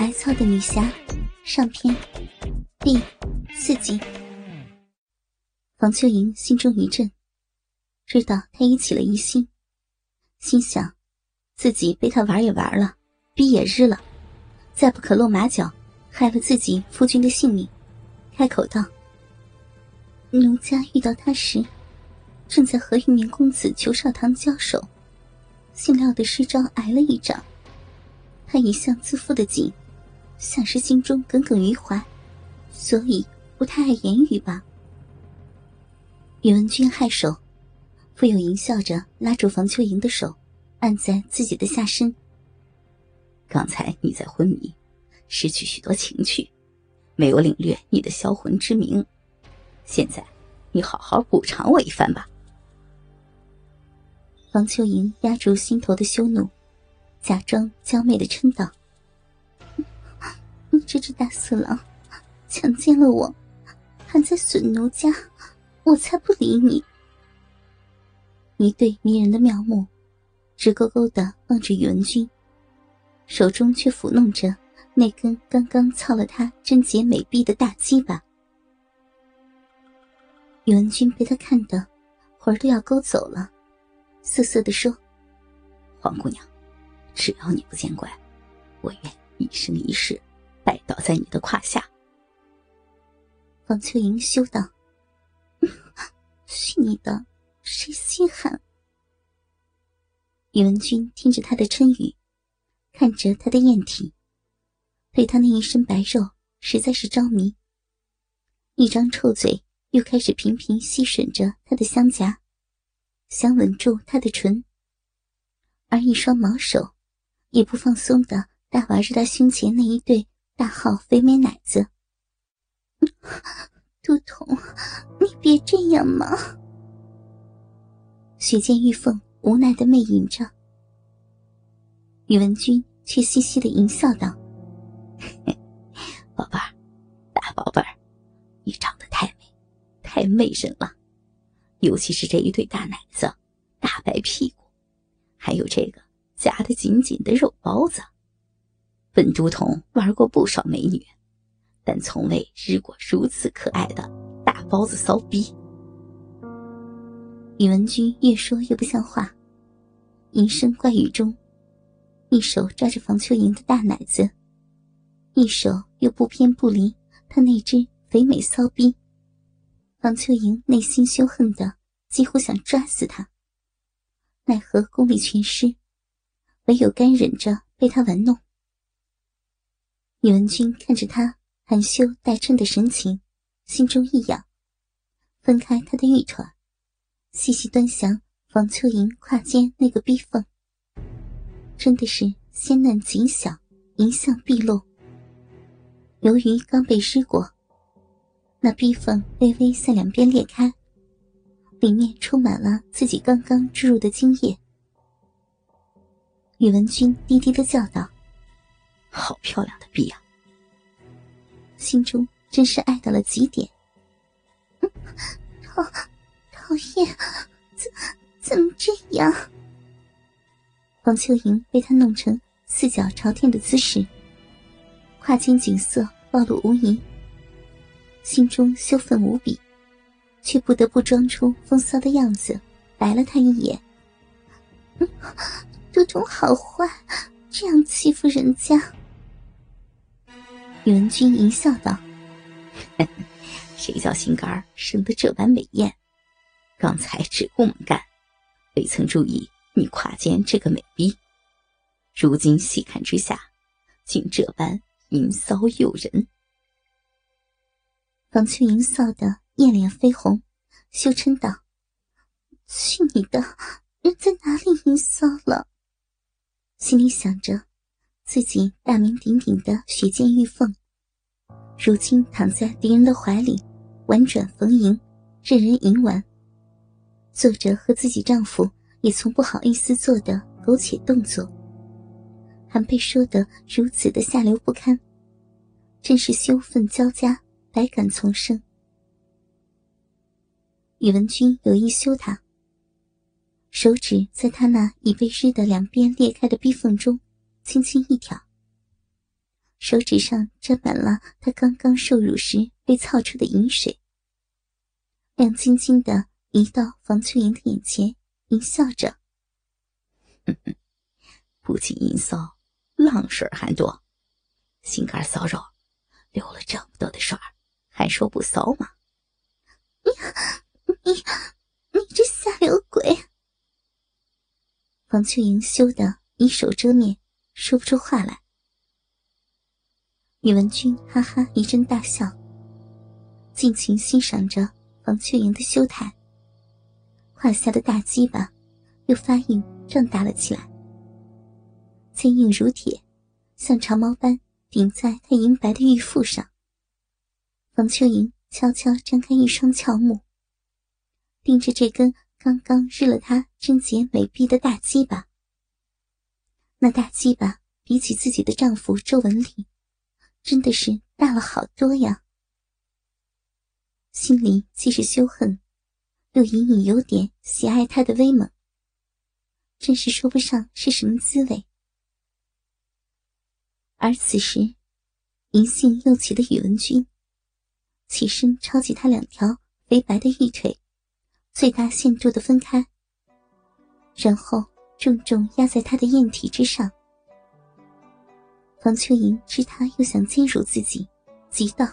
挨操的女侠上篇第四集。房秋莹心中一震，知道他已起了疑心，心想自己被他玩也玩了，逼也日了，再不可露马脚，害了自己夫君的性命。开口道：“奴家遇到他时，正在和一名公子裘少棠交手，姓廖的失招挨了一掌。他一向自负的紧。”像是心中耿耿于怀，所以不太爱言语吧。宇文君颔首，傅有淫笑着拉住房秋莹的手，按在自己的下身。刚才你在昏迷，失去许多情趣，没有领略你的销魂之名。现在，你好好补偿我一番吧。房秋莹压住心头的羞怒，假装娇媚的嗔道。这只大色狼，强奸了我，还在损奴家，我才不理你！一对迷人的妙目，直勾勾的望着宇文君，手中却抚弄着那根刚刚操了他贞洁美臂的大鸡巴。宇文君被他看得魂儿都要勾走了，瑟瑟的说：“黄姑娘，只要你不见怪，我愿一生一世。”在你的胯下，方秋莹羞道：“ 去你的，谁稀罕？”宇文君听着他的春语，看着他的艳体，对他那一身白肉实在是着迷。一张臭嘴又开始频频吸吮着他的香颊，想吻住他的唇，而一双毛手也不放松的大玩着他胸前那一对。大号肥美奶子，杜童，你别这样嘛！雪见玉凤无奈的媚吟着，宇文君却嘻嘻的淫笑道：“宝贝儿，大宝贝儿，你长得太美，太媚人了，尤其是这一对大奶子、大白屁股，还有这个夹得紧紧的肉包子。”本都童玩过不少美女，但从未日过如此可爱的大包子骚逼。宇文君越说越不像话，淫声怪语中，一手抓着房秋莹的大奶子，一手又不偏不离她那只肥美骚逼。房秋莹内心羞恨的几乎想抓死他，奈何功力全失，唯有干忍着被他玩弄。宇文君看着他含羞带嗔的神情，心中一痒，分开他的玉腿，细细端详房秋莹胯间那个逼缝，真的是鲜嫩紧小，一向毕露。由于刚被湿过，那逼缝微微向两边裂开，里面充满了自己刚刚注入的精液。宇文君低低的叫道。好漂亮的臂啊！心中真是爱到了极点。讨讨厌，怎怎么这样？黄秋莹被他弄成四脚朝天的姿势，胯间景色暴露无遗，心中羞愤无比，却不得不装出风骚的样子，白了他一眼。嗯都统好坏，这样欺负人家。宇文君淫笑道：“ 谁叫心肝生得这般美艳？刚才只顾猛干，未曾注意你胯间这个美逼。如今细看之下，竟这般淫骚诱人。”房秋莹臊得艳脸绯红，羞嗔道：“去你的！人在哪里淫骚了？”心里想着。自己大名鼎鼎的雪见玉凤，如今躺在敌人的怀里，婉转逢迎，任人淫玩，做着和自己丈夫也从不好意思做的苟且动作，还被说得如此的下流不堪，真是羞愤交加，百感丛生。宇文君有意羞他，手指在他那已被湿的两边裂开的逼缝中。轻轻一挑，手指上沾满了他刚刚受辱时被操出的饮水，亮晶晶的移到房秋莹的眼前，淫笑着：“不仅淫骚，浪水还多，心肝骚肉，流了这么多的水还说不骚吗？”你你你这下流鬼！房秋莹羞得以手遮面，说不出话来。宇文君哈哈一阵大笑，尽情欣赏着房秋莹的羞态。胯下的大鸡巴又发硬胀大了起来，坚硬如铁，像长矛般顶在她银白的玉腹上。房秋莹悄悄张开一双俏目，盯着这根刚刚日了他贞洁美臂的大鸡巴。那大鸡巴比起自己的丈夫周文丽。真的是大了好多呀！心里既是羞恨，又隐隐有点喜爱他的威猛，真是说不上是什么滋味。而此时，银杏又起的宇文君起身抄起他两条肥白的玉腿，最大限度的分开，然后重重压在他的艳体之上。房秋莹知他又想奸辱自己，急道：“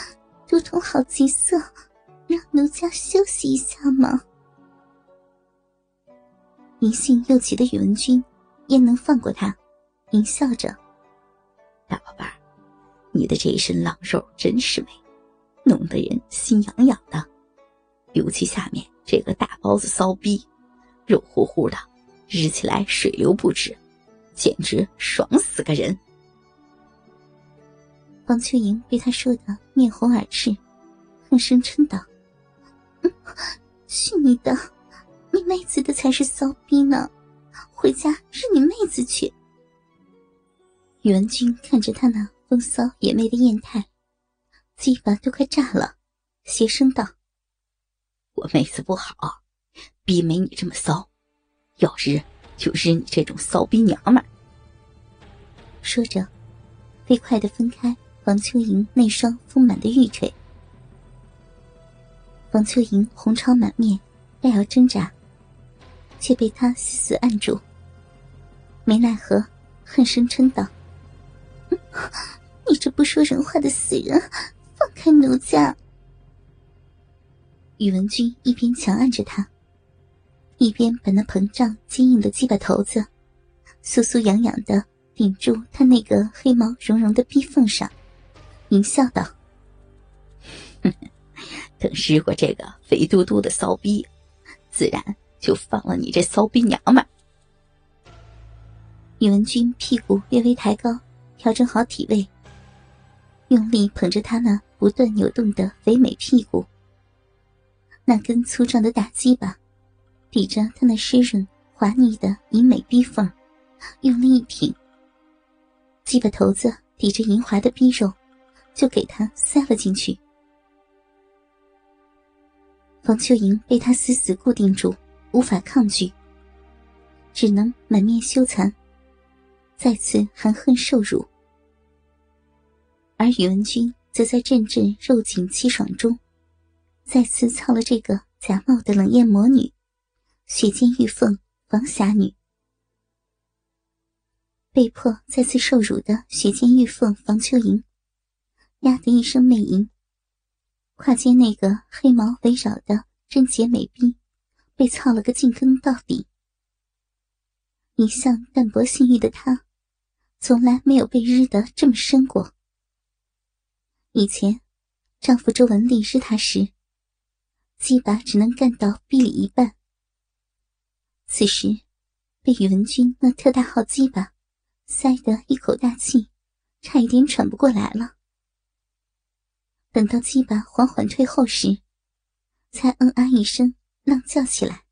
肚痛好急色，让奴家休息一下嘛。”淫性又急的宇文君焉能放过他？淫笑着：“大宝贝儿，你的这一身狼肉真是美，弄得人心痒痒的。尤其下面这个大包子骚逼，肉乎乎的，日起来水流不止。”简直爽死个人！王秋莹被他说的面红耳赤，恨声嗔道：“去你的！你妹子的才是骚逼呢！回家日你妹子去！”宇文君看着他那风骚野媚的艳态，鸡巴都快炸了，邪声道：“我妹子不好，逼没你这么骚，要日就日你这种骚逼娘们。”说着，飞快的分开王秋莹那双丰满的玉腿。王秋莹红潮满面，要要挣扎，却被他死死按住。没奈何，恨声嗔道：“你这不说人话的死人，放开奴家！”宇文君一边强按着他，一边把那膨胀坚硬的鸡巴头子，酥酥痒痒的。顶住他那个黑毛茸茸的逼缝上，淫笑道：“等日过这个肥嘟嘟的骚逼，自然就放了你这骚逼娘们。”宇文君屁股略微抬高，调整好体位，用力捧着他那不断扭动的肥美屁股。那根粗壮的大鸡巴抵着他那湿润滑腻的银美逼缝，用力一挺。鸡巴头子抵着银华的逼肉，就给他塞了进去。房秋莹被他死死固定住，无法抗拒，只能满面羞惭，再次含恨受辱。而宇文君则在阵阵肉紧气爽中，再次操了这个假冒的冷艳魔女，血溅玉凤王侠女。被迫再次受辱的雪见玉凤房秋莹，呀的一声媚吟，胯间那个黑毛围绕的贞洁美婢，被操了个尽根到底。一向淡泊性欲的她，从来没有被日得这么深过。以前，丈夫周文丽日她时，鸡巴只能干到臂里一半。此时，被宇文君那特大号鸡巴。塞得一口大气，差一点喘不过来了。等到鸡巴缓缓退后时，才嗯啊一声，浪叫起来。